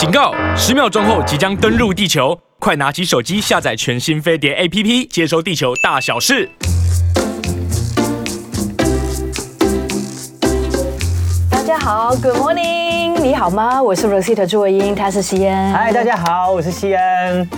警告！十秒钟后即将登陆地球，快拿起手机下载全新飞碟 APP，接收地球大小事。大家好，Good morning，你好吗？我是 Rosita 朱伟英，他是西恩。嗨，大家好，我是西恩。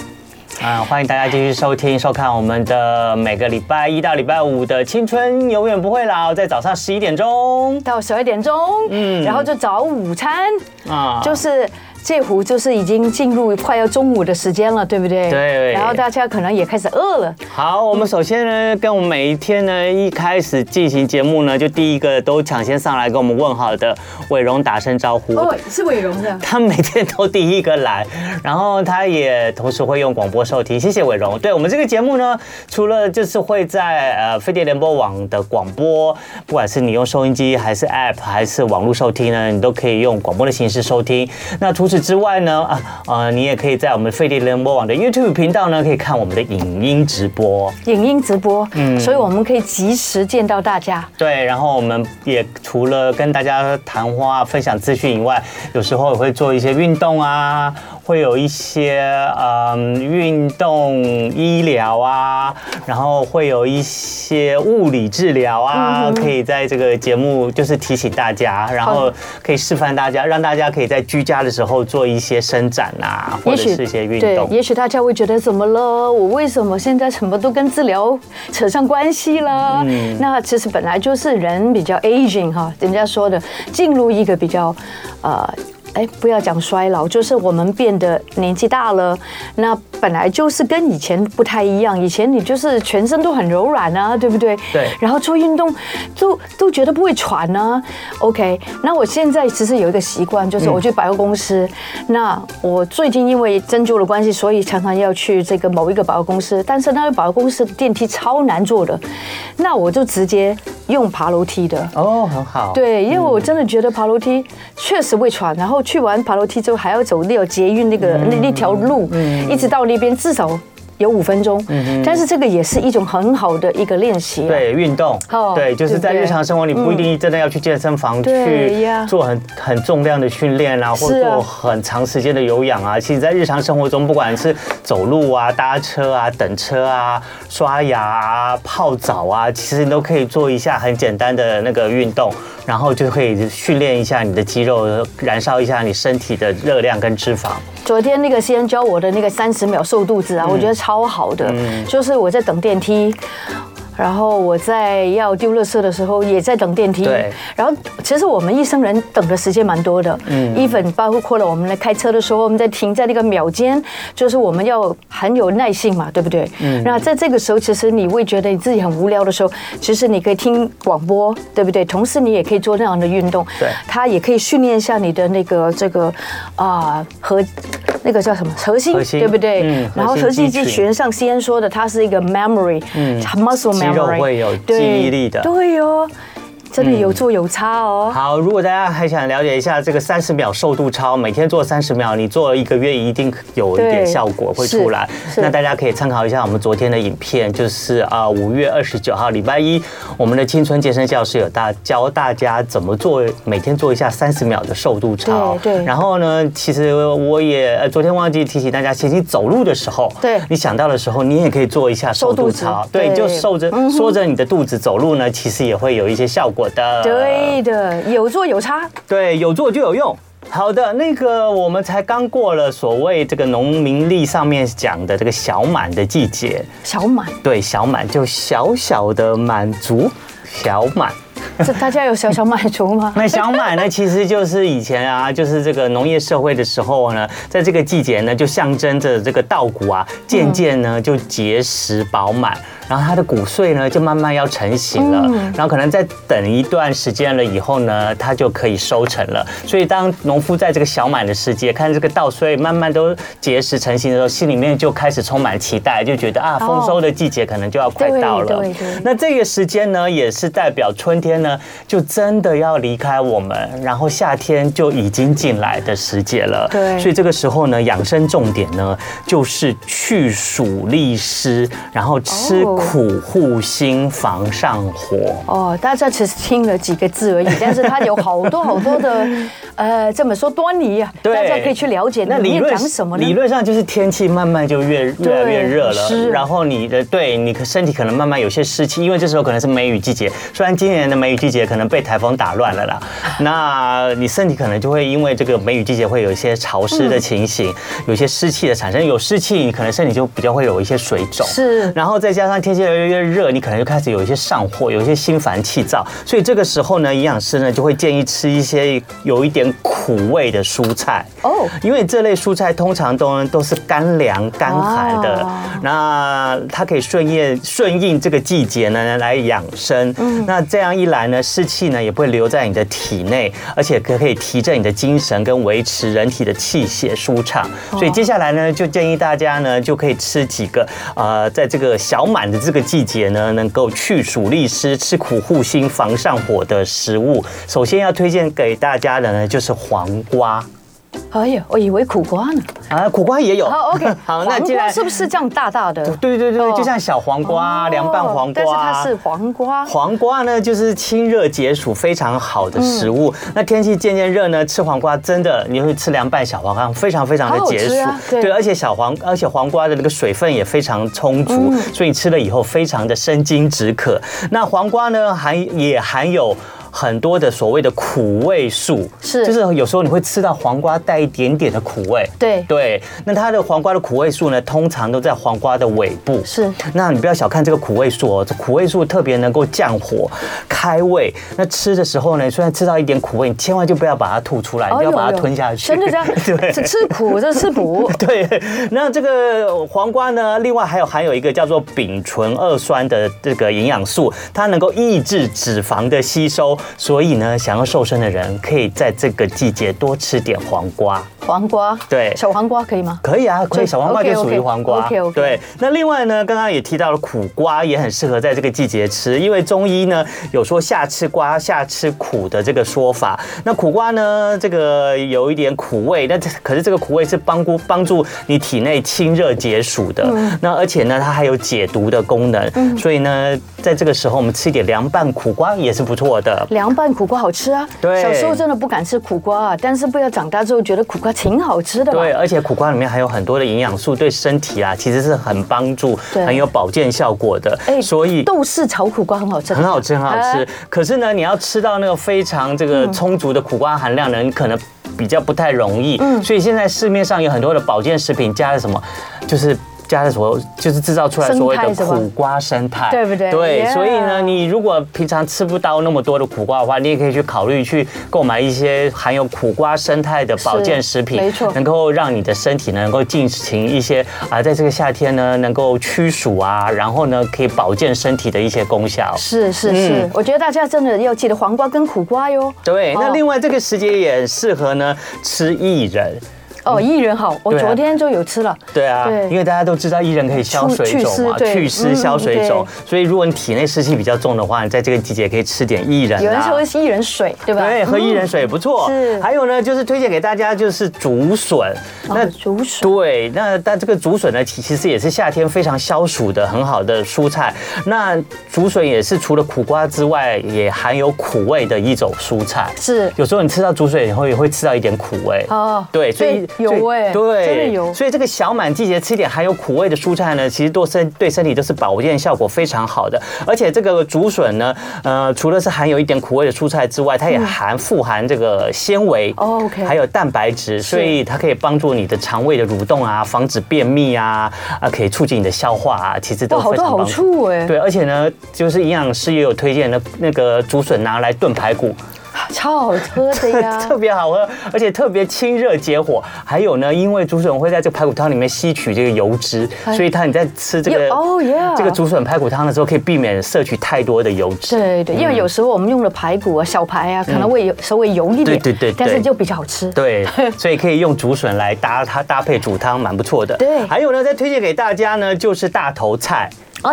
啊，欢迎大家继续收听、收看我们的每个礼拜一到礼拜五的《青春永远不会老》，在早上十一点钟到十二点钟，嗯，然后就早午餐啊，就是。这壶就是已经进入快要中午的时间了，对不对？对。然后大家可能也开始饿了。好，我们首先呢，跟我们每一天呢一开始进行节目呢，就第一个都抢先上来跟我们问好的伟荣打声招呼。哦，是伟荣的。他每天都第一个来，然后他也同时会用广播收听。谢谢伟荣。对我们这个节目呢，除了就是会在呃飞碟联播网的广播，不管是你用收音机还是 App 还是网络收听呢，你都可以用广播的形式收听。那除此之外呢，啊呃，你也可以在我们飞碟联播网的 YouTube 频道呢，可以看我们的影音直播。影音直播，嗯，所以我们可以及时见到大家。对，然后我们也除了跟大家谈话、分享资讯以外，有时候也会做一些运动啊。会有一些嗯运动医疗啊，然后会有一些物理治疗啊，可以在这个节目就是提醒大家，然后可以示范大家，让大家可以在居家的时候做一些伸展啊，或者是一些运动。对，也许大家会觉得怎么了？我为什么现在什么都跟治疗扯上关系了？嗯，那其实本来就是人比较 aging 哈，人家说的进入一个比较呃。哎，不要讲衰老，就是我们变得年纪大了。那本来就是跟以前不太一样，以前你就是全身都很柔软啊，对不对？对。然后做运动都都觉得不会喘呢。OK，那我现在其实有一个习惯，就是我去百货公司。嗯、那我最近因为针灸的关系，所以常常要去这个某一个百货公司，但是那个百货公司的电梯超难坐的，那我就直接用爬楼梯的。哦，很好。对，因为我真的觉得爬楼梯确实会喘，然后。去完爬楼梯之后，还要走那条捷运那个那那条路，一直到那边至少有五分钟。但是这个也是一种很好的一个练习。对，运动。对，就是在日常生活里不一定真的要去健身房去做很很重量的训练啊，或者做很长时间的有氧啊。其实，在日常生活中，不管是走路啊、搭车啊、等车啊、刷牙啊、泡澡啊，其实你都可以做一下很简单的那个运动。然后就可以训练一下你的肌肉，燃烧一下你身体的热量跟脂肪。昨天那个先教我的那个三十秒瘦肚子啊，我觉得超好的，就是我在等电梯。然后我在要丢垃圾的时候，也在等电梯。对。然后其实我们一生人等的时间蛮多的。嗯。even 包括了我们来开车的时候，我们在停在那个秒间，就是我们要很有耐性嘛，对不对？嗯。那在这个时候，其实你会觉得你自己很无聊的时候，其实你可以听广播，对不对？同时你也可以做那样的运动。对。它也可以训练一下你的那个这个啊和。那个叫什么核心，对不对？嗯、然后核心肌群像西恩说的，它是一个 memory，嗯，muscle 肌肉会有记忆力的，对哟、哦。真的有做有差哦。好，如果大家还想了解一下这个三十秒瘦肚操，每天做三十秒，你做了一个月一定有一点效果会出来。那大家可以参考一下我们昨天的影片，就是啊五月二十九号礼拜一，我们的青春健身教室有大教大家怎么做，每天做一下三十秒的瘦肚操。对对。然后呢，其实我也昨天忘记提醒大家，其实你走路的时候，对，你想到的时候，你也可以做一下瘦肚操。对，就瘦着缩着你的肚子走路呢，其实也会有一些效果。的对的，有做有差，对，有做就有用。好的，那个我们才刚过了所谓这个农民历上面讲的这个小满的季节，小满，对，小满就小小的满足，小满。这大家有小小满足吗？那小满呢，其实就是以前啊，就是这个农业社会的时候呢，在这个季节呢，就象征着这个稻谷啊，渐渐呢就结实饱满。然后它的谷穗呢，就慢慢要成型了，然后可能再等一段时间了以后呢，它就可以收成了。所以当农夫在这个小满的世界，看这个稻穗慢慢都结实成型的时候，心里面就开始充满期待，就觉得啊，丰收的季节可能就要快到了。那这个时间呢，也是代表春天呢，就真的要离开我们，然后夏天就已经进来的时节了。对，所以这个时候呢，养生重点呢就是去暑利湿，然后吃苦护心防上火。哦，大家只是听了几个字而已，但是它有好多好多的，呃，这么说端倪啊，对，大家可以去了解。那里面讲什么呢？理论上就是天气慢慢就越越来越热了，然后你的对你身体可能慢慢有些湿气，因为这时候可能是梅雨季节。虽然今年的梅雨季节可能被台风打乱了啦，那你身体可能就会因为这个梅雨季节会有一些潮湿的情形，有一些湿气的产生，有湿气你可能身体就比较会有一些水肿。是，然后再加上天气越来越热，你可能就开始有一些上火，有一些心烦气躁。所以这个时候呢，营养师呢就会建议吃一些有一点苦味的蔬菜哦，因为这类蔬菜通常都都是干凉干寒的，那它可以顺应顺应这个季节呢来养生。嗯，那这样一来呢，湿气呢也不会留在你的体内，而且可可以提振你的精神跟维持人体的气血舒畅。所以接下来呢，就建议大家呢就可以吃几个呃，在这个小满的这个季节呢，能够去暑利湿、吃苦护心、防上火的食物。首先要推荐给大家的呢，就是黄瓜。哎呀，我以为苦瓜呢。啊，苦瓜也有。好，OK。好，那黄瓜是不是这样大大的？对对对，就像小黄瓜、凉拌黄瓜。但是它是黄瓜。黄瓜呢，就是清热解暑非常好的食物。那天气渐渐热呢，吃黄瓜真的，你会吃凉拌小黄瓜，非常非常的解暑。对，而且小黄，而且黄瓜的那个水分也非常充足，所以你吃了以后非常的生津止渴。那黄瓜呢，含也含有。很多的所谓的苦味素是，就是有时候你会吃到黄瓜带一点点的苦味，对对。那它的黄瓜的苦味素呢，通常都在黄瓜的尾部。是，那你不要小看这个苦味素哦，这苦味素特别能够降火、开胃。那吃的时候呢，虽然吃到一点苦味，你千万就不要把它吐出来，你不要把它吞下去。真的这样？对，吃苦这吃补。对。那这个黄瓜呢，另外还有含有一个叫做丙醇二酸的这个营养素，它能够抑制脂肪的吸收。所以呢，想要瘦身的人可以在这个季节多吃点黄瓜。黄瓜，对，小黄瓜可以吗？可以啊，可以。小黄瓜就属于黄瓜。OK OK。对，那另外呢，刚刚也提到了苦瓜，也很适合在这个季节吃，因为中医呢有说夏吃瓜，夏吃苦的这个说法。那苦瓜呢，这个有一点苦味，但可是这个苦味是帮助帮助你体内清热解暑的。那而且呢，它还有解毒的功能。所以呢，在这个时候我们吃一点凉拌苦瓜也是不错的。凉拌苦瓜好吃啊。对。小时候真的不敢吃苦瓜啊，但是不要长大之后觉得苦瓜挺好吃的。对，而且苦瓜里面还有很多的营养素，对身体啊其实是很帮助，很有保健效果的。哎，所以豆豉炒苦瓜很好吃，很好吃，很好吃。可是呢，你要吃到那个非常这个充足的苦瓜含量呢，你可能比较不太容易。嗯，所以现在市面上有很多的保健食品加了什么，就是。加的所就是制造出来所谓的苦瓜生态，对不对？对，所以呢，你如果平常吃不到那么多的苦瓜的话，你也可以去考虑去购买一些含有苦瓜生态的保健食品，没错，能够让你的身体呢能够进行一些啊，在这个夏天呢能够驱暑啊，然后呢可以保健身体的一些功效。是是是，我觉得大家真的要记得黄瓜跟苦瓜哟。对，那另外这个时节也很适合呢吃薏仁。哦，薏仁好，我昨天就有吃了。对啊，因为大家都知道薏仁可以消水肿嘛，祛湿消水肿。所以如果你体内湿气比较重的话，你在这个季节可以吃点薏仁。有人说是薏仁水，对吧？对，喝薏仁水也不错。是。还有呢，就是推荐给大家就是竹笋。那竹笋。对，那但这个竹笋呢，其实也是夏天非常消暑的很好的蔬菜。那竹笋也是除了苦瓜之外，也含有苦味的一种蔬菜。是。有时候你吃到竹笋以后，也会吃到一点苦味。哦。对，所以。有哎，对，真的有。所以这个小满季节吃一点含有苦味的蔬菜呢，其实对身对身体都是保健效果非常好的。而且这个竹笋呢，呃，除了是含有一点苦味的蔬菜之外，它也含富含这个纤维，OK，还有蛋白质，所以它可以帮助你的肠胃的蠕动啊，防止便秘啊，啊，可以促进你的消化啊，其实都非常好多好处哎。对，而且呢，就是营养师也有推荐的那个竹笋拿来炖排骨。超好喝的呀，特别好喝，而且特别清热解火。还有呢，因为竹笋会在这个排骨汤里面吸取这个油脂，所以它你在吃这个哦耶这个竹笋排骨汤的时候，可以避免摄取太多的油脂。对对，因为有时候我们用的排骨啊，小排啊，可能会有稍微油一点，对对对，但是就比较好吃。对，所以可以用竹笋来搭它搭配煮汤，蛮不错的。对，还有呢，再推荐给大家呢，就是大头菜啊。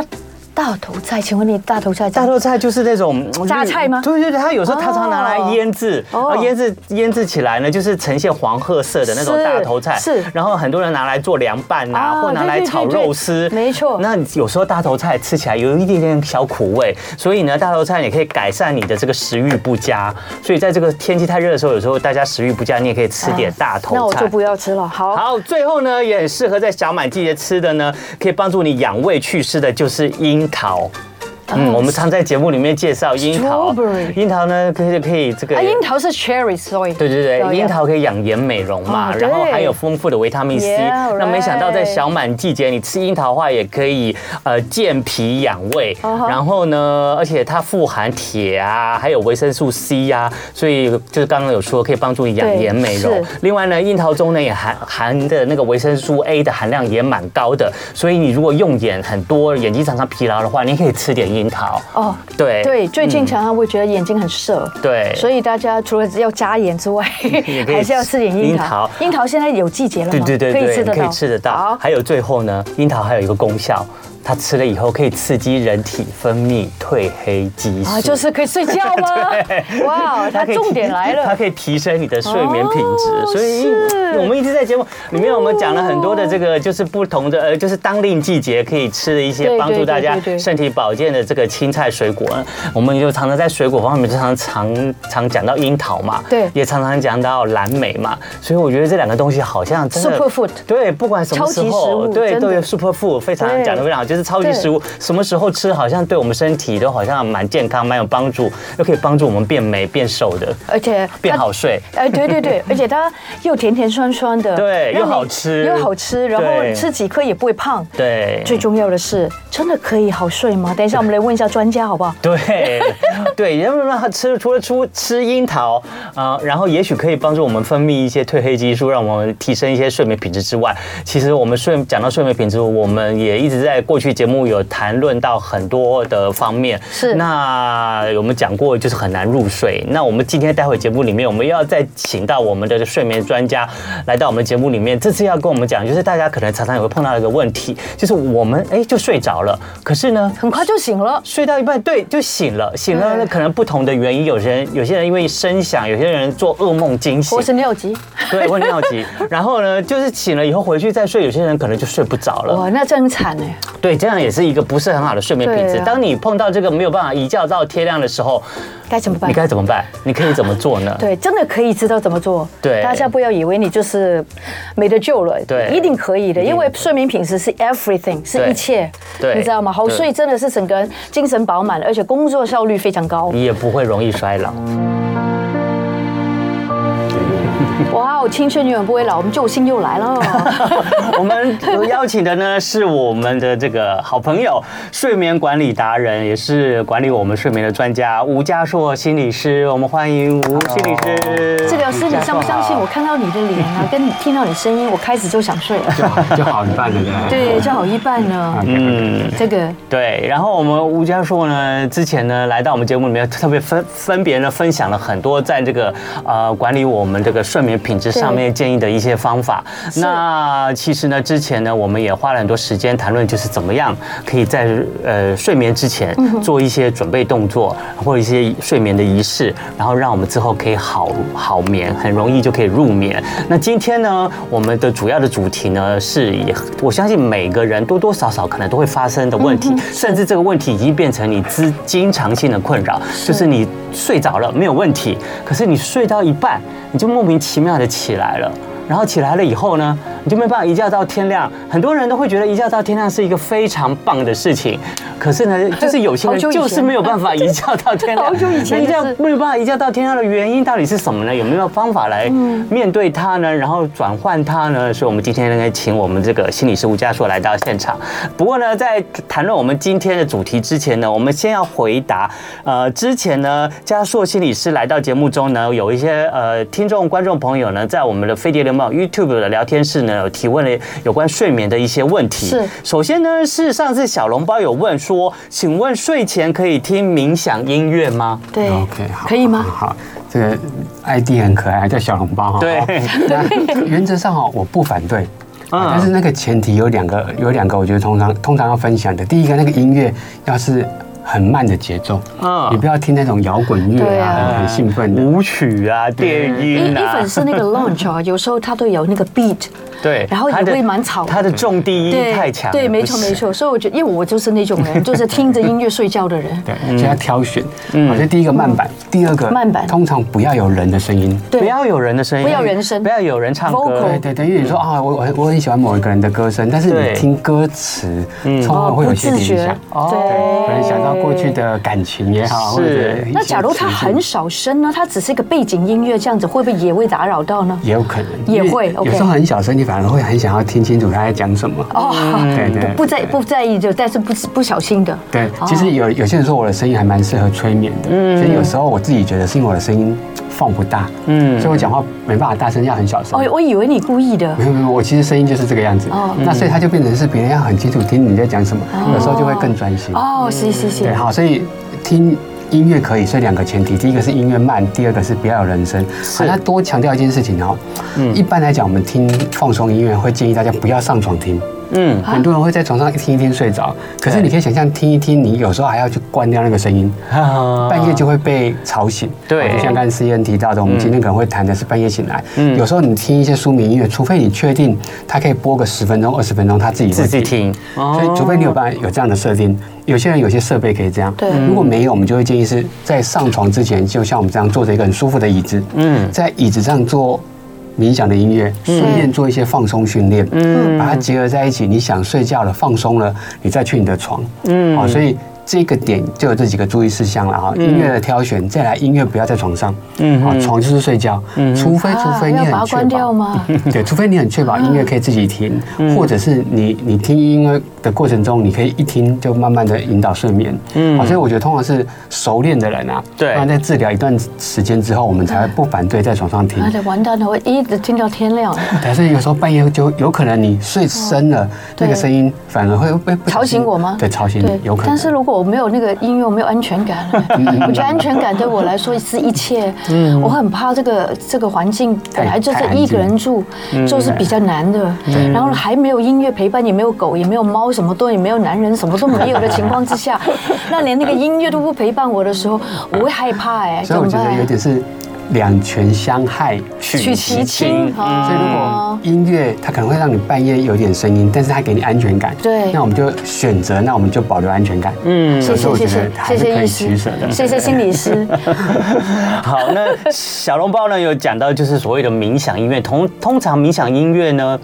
大头菜，请问你大头菜？大头菜就是那种榨菜吗？对对对，它有时候它常拿来腌制，然后腌制腌制起来呢，就是呈现黄褐色的那种大头菜。是。然后很多人拿来做凉拌啊，或拿来炒肉丝。没错。那有时候大头菜吃起来有一点点小苦味，所以呢，大头菜也可以改善你的这个食欲不佳。所以在这个天气太热的时候，有时候大家食欲不佳，你也可以吃点大头菜。那我就不要吃了。好。好，最后呢，也很适合在小满季节吃的呢，可以帮助你养胃祛湿的，就是樱考。嗯，我们常在节目里面介绍樱桃，樱桃呢可以可以这个，啊，樱桃是 cherry，sorry，对对对，樱桃可以养颜美容嘛，然后还有丰富的维他命 C。那没想到在小满季节，你吃樱桃的话也可以呃健脾养胃，然后呢，而且它富含铁啊，还有维生素 C 呀，所以就是刚刚有说可以帮助你养颜美容。另外呢，樱桃中呢也含含的那个维生素 A 的含量也蛮高的，所以你如果用眼很多，眼睛常常疲劳的话，你可以吃点樱。樱桃哦，对对，最近常常会觉得眼睛很涩，对，所以大家除了要加盐之外，还是要吃点樱桃。樱桃现在有季节了吗？对对对，可以吃得到，可以吃得到。还有最后呢，樱桃还有一个功效。它吃了以后可以刺激人体分泌褪黑激素啊，就是可以睡觉吗？对，哇，它重点来了，它可以提升你的睡眠品质。所以我们一直在节目里面，我们讲了很多的这个，就是不同的呃，就是当令季节可以吃的一些帮助大家身体保健的这个青菜水果。我们就常常在水果方面，就常常常讲到樱桃嘛，对，也常常讲到蓝莓嘛。所以我觉得这两个东西好像真的 super food，对，不管什么时候，对，都有 super food，非常讲的非常好。就是超级食物，什么时候吃好像对我们身体都好像蛮健康、蛮有帮助，又可以帮助我们变美、变瘦的，而且变好睡。哎，对对对，而且它又甜甜酸酸的，对，又好吃，又好吃，然后吃几颗也不会胖。对，最重要的是，真的可以好睡吗？等一下我们来问一下专家好不好？对，对，因为让他吃除了出吃樱桃啊，然后也许可以帮助我们分泌一些褪黑激素，让我们提升一些睡眠品质之外，其实我们睡讲到睡眠品质，我们也一直在过去节目有谈论到很多的方面，是。那我们讲过就是很难入睡。那我们今天待会节目里面，我们要再请到我们的睡眠专家来到我们节目里面，这次要跟我们讲，就是大家可能常常也会碰到一个问题，就是我们哎就睡着了，可是呢很快就醒了，睡到一半对就醒了，醒了那可能不同的原因，有些人有些人因为声响，有些人做噩梦惊醒，或是尿急，对，或尿急，然后呢就是醒了以后回去再睡，有些人可能就睡不着了，哇，那真惨哎，对，这样也。是一个不是很好的睡眠品质。当你碰到这个没有办法一觉到天亮的时候，该怎么办？你该怎么办？你可以怎么做呢？对，真的可以知道怎么做。对，大家不要以为你就是没得救了。对，一定可以的，因为睡眠品质是 everything，是一切。对，你知道吗？好睡真的是整个人精神饱满，而且工作效率非常高。你也不会容易衰老。哇，我青春永远不会老，我们救星又来了。我们邀请的呢是我们的这个好朋友，睡眠管理达人，也是管理我们睡眠的专家吴家硕心理师。我们欢迎吴心理师。治疗师，你相不相信？我看到你的脸啊，跟你听到你声音，我开始就想睡了。就好，就好一半了。对，就好一半呢。嗯，这个对。然后我们吴家硕呢，之前呢来到我们节目里面，特别分分别呢分享了很多在这个呃管理我们这个睡眠。品质上面建议的一些方法。那其实呢，之前呢，我们也花了很多时间谈论，就是怎么样可以在呃睡眠之前做一些准备动作，或者一些睡眠的仪式，然后让我们之后可以好好眠，很容易就可以入眠。那今天呢，我们的主要的主题呢，是也我相信每个人多多少少可能都会发生的问题，甚至这个问题已经变成你之经常性的困扰，就是你睡着了没有问题，可是你睡到一半，你就莫名奇妙。的起来了，然后起来了以后呢，你就没办法一觉到天亮。很多人都会觉得一觉到天亮是一个非常棒的事情，可是呢，就是有些人就是没有办法一觉到天亮。好久以前，一觉没有办法一觉到天亮的原因到底是什么呢？有没有方法来面对它呢？然后转换它呢？所以，我们今天呢，请我们这个心理师吴家硕来到现场。不过呢，在谈论我们今天的主题之前呢，我们先要回答。呃，之前呢，家硕心理师来到节目中呢，有一些呃听众观众朋友呢，在我们的飞碟联盟 YouTube 的聊天室呢，有提问了有关睡眠的一些问题。是，首先呢，是上次小笼包有问说，请问睡前可以听冥想音乐吗？对，OK，好，可以吗？好，这个 ID 很可爱，叫小笼包哈。对，原则上哈，我不反对。啊但是那个前提有两个，有两个，我觉得通常通常要分享的。第一个，那个音乐要是。很慢的节奏，嗯，你不要听那种摇滚乐啊，很兴奋的舞曲啊、电音啊。一粉是那个 launch 啊，有时候它都有那个 beat，对，然后也会蛮吵。他的重低音太强，对，没错没错。所以我觉得，因为我就是那种人，就是听着音乐睡觉的人。对，所以要挑选。嗯，这第一个慢板，第二个慢板，通常不要有人的声音，不要有人的声音，不要人声，不要有人唱歌。对对对，因为你说啊，我我我很喜欢某一个人的歌声，但是你听歌词，嗯，通常会有些影响。对，可能想到过去的感。情也好，是。那假如他很少声呢？他只是一个背景音乐，这样子会不会也会打扰到呢？也有可能，也会。有时候很小声，你反而会很想要听清楚他在讲什么。哦，对对，不在不在意就，但是不不小心的。对，其实有有些人说我的声音还蛮适合催眠的，嗯，所以有时候我自己觉得是因为我的声音放不大，嗯，所以我讲话没办法大声，要很小声。哦，我以为你故意的。没有没有，我其实声音就是这个样子。哦，那所以他就变成是别人要很清楚听你在讲什么，有时候就会更专心。哦，是是是。对，好，所以听。音乐可以，所以两个前提，第一个是音乐慢，第二个是不要有人声。好，那多强调一件事情哦，嗯，一般来讲，我们听放松音乐会建议大家不要上床听。嗯，很多人会在床上一听一听睡着，可是你可以想象听一听，你有时候还要去关掉那个声音，半夜就会被吵醒。对，就像刚才思燕提到的，我们今天可能会谈的是半夜醒来。嗯，有时候你听一些舒眠音乐，除非你确定它可以播个十分钟、二十分钟，它自己自己听。所以，除非你有办法有这样的设定，有些人有些设备可以这样。对，如果没有，我们就会建议是在上床之前，就像我们这样坐着一个很舒服的椅子，嗯，在椅子上做。冥想的音乐，顺便做一些放松训练，嗯，把它结合在一起。你想睡觉了，放松了，你再去你的床，嗯，好，所以。这个点就有这几个注意事项了哈，音乐的挑选，再来音乐不要在床上，嗯，啊，床就是睡觉，嗯，除非除非你很确保，对，除非你很确保音乐可以自己听，或者是你你听音乐的过程中，你可以一听就慢慢的引导睡眠，嗯，所以我觉得通常是熟练的人啊，对，那在治疗一段时间之后，我们才会不反对在床上听。那完蛋了，我一直听到天亮。但是有时候半夜就有可能你睡深了，那个声音反而会被吵醒我吗？对，吵醒你，有可能。但是如果我没有那个音乐，我没有安全感。我觉得安全感对我来说是一切。嗯，我很怕这个这个环境本来就是一个人住，就是比较难的。然后还没有音乐陪伴，也没有狗，也没有猫，什么都也没有，男人什么都没有的情况之下，那连那个音乐都不陪伴我的时候，我会害怕哎。所以我觉得有点是。两全相害取其轻，所以如果音乐它可能会让你半夜有点声音，但是它给你安全感，对，那我们就选择，那我们就保留安全感。嗯，谢谢谢谢谢谢医师，谢谢心理师。好，那小笼包呢有讲到就是所谓的冥想音乐，通通常冥想音乐呢，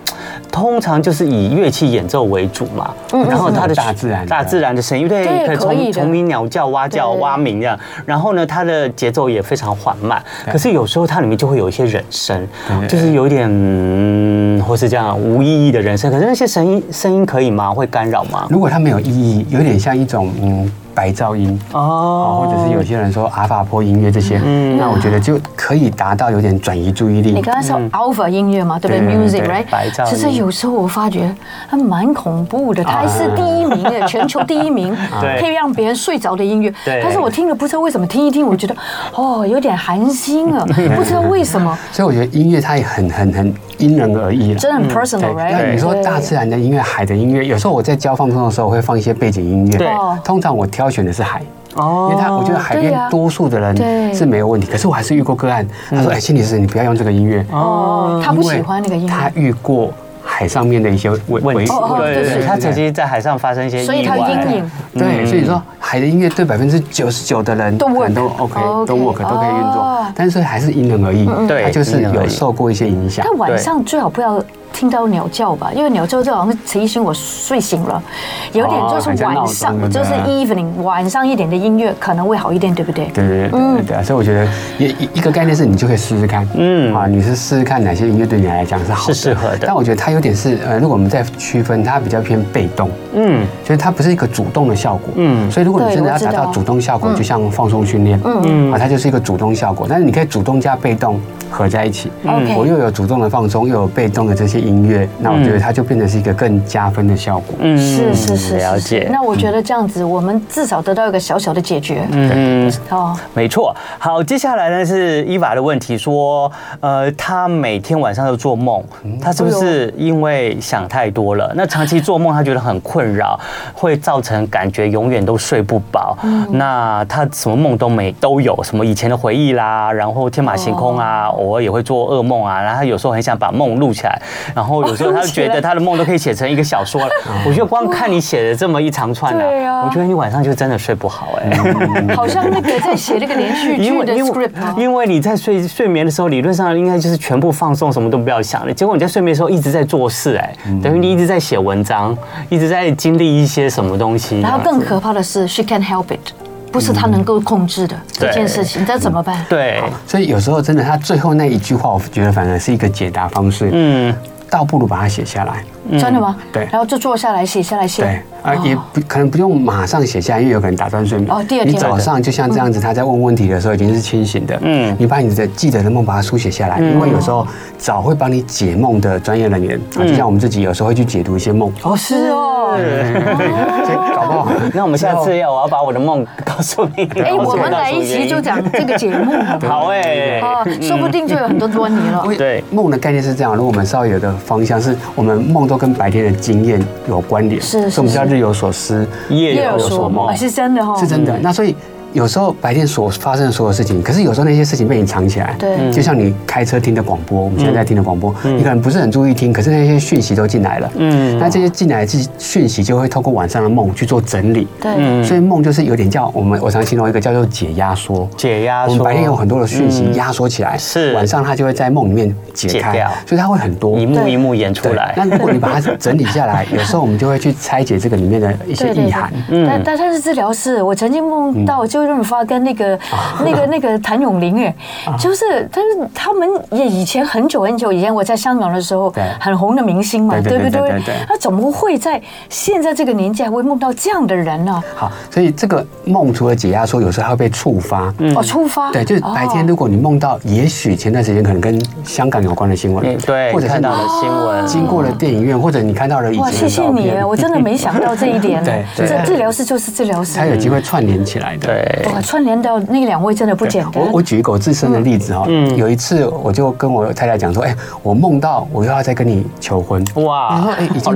通常就是以乐器演奏为主嘛，然后它的大自然大自然的声音，对，可以从虫鸣鸟叫、蛙叫、蛙鸣这样，然后呢，它的节奏也非常缓慢。可是有时候它里面就会有一些人声，就是有点，嗯，或是这样无意义的人声。可是那些声音声音可以吗？会干扰吗？如果它没有意义，有点像一种嗯。白噪音哦，或者是有些人说阿法波音乐这些，嗯，那我觉得就可以达到有点转移注意力。你刚刚说 alpha 音乐嘛，对不对？Music，right？白噪音。其实有时候我发觉它蛮恐怖的，它还是第一名的，全球第一名，可以让别人睡着的音乐。但是我听了不知道为什么，听一听我觉得哦，有点寒心啊，不知道为什么。所以我觉得音乐它也很很很因人而异了，真的很 personal，right？那你说大自然的音乐、海的音乐，有时候我在教放松的时候会放一些背景音乐，对，通常我挑。挑选的是海，哦，因为他我觉得海边多数的人是没有问题，可是我还是遇过个案，他说：“哎，心理师，你不要用这个音乐。哦，他不喜欢那个音乐，他遇过海上面的一些问问题，对对，他曾经在海上发生一些意外，所以他阴影，对，所以说海的音乐对百分之九十九的人都都 OK，都 work 都可以运作，但是还是因人而异，对，他就是有受过一些影响。但晚上最好不要。听到鸟叫吧，因为鸟叫就好像提醒我睡醒了，有点就是晚上，就是 evening 晚上一点的音乐可能会好一点，对不对？对对对对对啊！所以我觉得一一个概念是你就可以试试看，嗯。啊，你是试试看哪些音乐对你来讲是好是适合的。但我觉得它有点是呃，如果我们在区分，它比较偏被动，嗯，所以它不是一个主动的效果，嗯，所以如果你真的要达到主动效果，就像放松训练，嗯。嗯。啊，它就是一个主动效果，但是你可以主动加被动合在一起，嗯，我又有主动的放松，又有被动的这些音乐，那我觉得它就变成是一个更加分的效果。嗯，是是是，了解。那我觉得这样子，我们至少得到一个小小的解决。嗯，哦，没错。好，接下来呢是伊娃的问题，说，呃，他每天晚上都做梦，他是不是因为想太多了？那长期做梦，他觉得很困扰，会造成感觉永远都睡不饱。那他什么梦都没都有，什么以前的回忆啦，然后天马行空啊，偶尔也会做噩梦啊，然后他有时候很想把梦录起来，然后有时候他就觉得他的梦都可以写成一个小说了。我觉得光看你写的这么一长串呢，我觉得你晚上就真的睡不好哎，好像那个在写那个连续剧的 script，因为你在睡睡眠的时候，理论上应该就是全部放松，什么都不要想了。结果你在睡眠的时候一直在做事，哎，等于你一直在写文章，一直在经历一些什么东西。然后更可怕的是，she can't help it，不是他能够控制的这件事情，这怎么办？对，所以有时候真的，他最后那一句话，我觉得反而是一个解答方式。嗯，倒不如把它写下来。真的吗？对，然后就坐下来写下来写。对啊，也不可能不用马上写下来，因为有可能打断睡眠。哦，第二天。你早上就像这样子，他在问问题的时候已经是清醒的。嗯，你把你的记得的梦把它书写下来，因为有时候早会帮你解梦的专业人员啊，就像我们自己有时候会去解读一些梦。哦，是哦。所以 搞不好，那我们下次要我要把我的梦告诉你。哎，我们来一期就讲这个节目。好哎。哦，说不定就有很多端倪了。对，梦的概念是这样，如果我们稍微有个方向，是我们梦都跟白天的经验有关联，是，所以我们叫日有所思，夜有所梦，是真的哈，是真的。那所以。有时候白天所发生的所有事情，可是有时候那些事情被你藏起来。对，就像你开车听的广播，我们现在在听的广播，你可能不是很注意听，可是那些讯息都进来了。嗯，那这些进来的讯息就会透过晚上的梦去做整理。对，所以梦就是有点叫我们，我常形容一个叫做解压缩。解压缩。我们白天有很多的讯息压缩起来，是晚上它就会在梦里面解开，所以它会很多一幕一幕演出来。那如果你把它整理下来，有时候我们就会去拆解这个里面的一些意涵。嗯，但但他是治疗师，我曾经梦到周润发跟那个。那个那个谭咏麟哎，就是但是他们也以前很久很久以前我在香港的时候很红的明星嘛，对不对？他怎么会在现在这个年纪还会梦到这样的人呢？好，所以这个梦除了解压说，有时候还会被触发哦，触发对，就是白天如果你梦到，也许前段时间可能跟香港有关的新闻，对，或者看到了新闻，经过了电影院，或者你看到了以前的照片。谢谢你，我真的没想到这一点。对，这治疗师就是治疗师，他有机会串联起来的。对，哇，串联到。那两位真的不简单。我我举一个我自身的例子哈，有一次我就跟我太太讲说，哎，我梦到我又要再跟你求婚。哇！然后哎，已经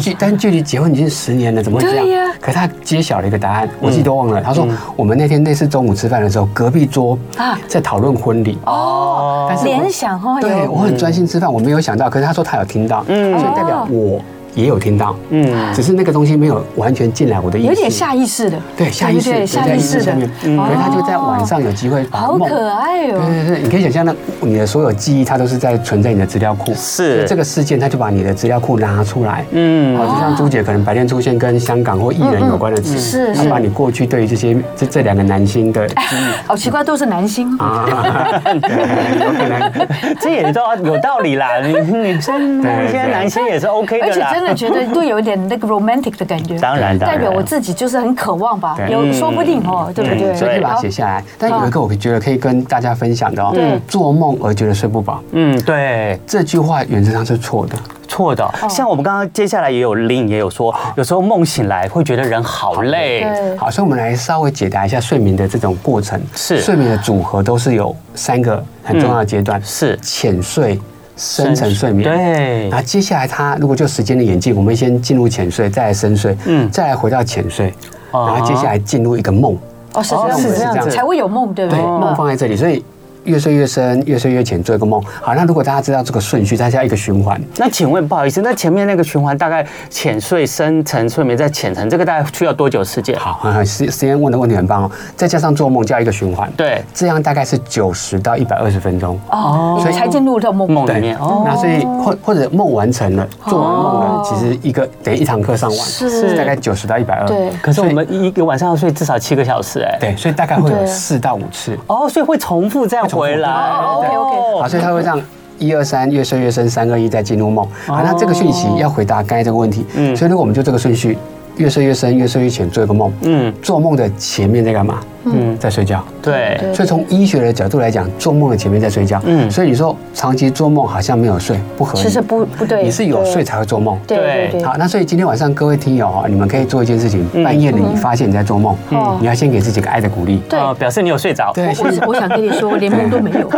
距离，但距离结婚已经十年了，怎么会这样？可是他揭晓了一个答案，我自己都忘了。他说我们那天那次中午吃饭的时候，隔壁桌啊在讨论婚礼哦，但是联想哦，对我很专心吃饭，我没有想到，可是他说他有听到，嗯，所以代表我。也有听到，嗯，只是那个东西没有完全进来我的意识，有点下意识的，对，下意识，下意识的，所以他就在晚上有机会，好可爱哦，对对对，你可以想象，那你的所有记忆，它都是在存在你的资料库，是。这个事件，他就把你的资料库拿出来，嗯，好，就像朱姐可能白天出现跟香港或艺人有关的事，是，他把你过去对于这些这这两个男星的 记忆，好奇怪，都是男星。啊，有可能，这也都有道理啦，女女生那些男星也是 OK 的，而且真的觉得都有一。点那个 romantic 的感觉，当然，代表我自己就是很渴望吧，有说不定哦，对不对？所以把它写下来。但有一个我觉得可以跟大家分享的哦，做梦而觉得睡不饱，嗯，对，这句话原则上是错的，错的。像我们刚刚接下来也有林也有说，有时候梦醒来会觉得人好累，好，所以我们来稍微解答一下睡眠的这种过程。是。睡眠的组合都是有三个很重要的阶段，是。浅睡。深层睡眠，对，然后接下来他如果就时间的演进，我们先进入浅睡，再来深睡，嗯，再来回到浅睡，然后接下来进入一个梦，哦，是这样子，是这样子，才会有梦，对不对？梦放在这里，所以。越睡越深，越睡越浅，做一个梦。好，那如果大家知道这个顺序，大家一个循环。那请问，不好意思，那前面那个循环大概浅睡、深层睡眠，再浅层，这个大概需要多久时间？好，时时间问的问题很棒哦。再加上做梦加一个循环，对，这样大概是九十到一百二十分钟哦，所以才进入到梦梦里面。哦，那所以或或者梦完成了，做完梦了，其实一个等于一堂课上完，是大概九十到一百二。对，可是我们一个晚上要睡至少七个小时，哎，对，所以大概会有四到五次。哦，所以会重复再回来。OK OK，好，所以他会这样一二三，越睡越深，三二一再进入梦。好，那这个讯息要回答刚才这个问题。嗯，所以如果我们就这个顺序，越睡越深，越睡越浅，做一个梦。嗯，做梦的前面在干嘛？嗯，在睡觉。对，所以从医学的角度来讲，做梦的前面在睡觉。嗯，所以你说长期做梦好像没有睡，不合理。其实不不对，你是有睡才会做梦。对。好，那所以今天晚上各位听友哈，你们可以做一件事情，半夜你发现你在做梦，嗯。你要先给自己个爱的鼓励，对，表示你有睡着。对，我我想跟你说，连梦都没有，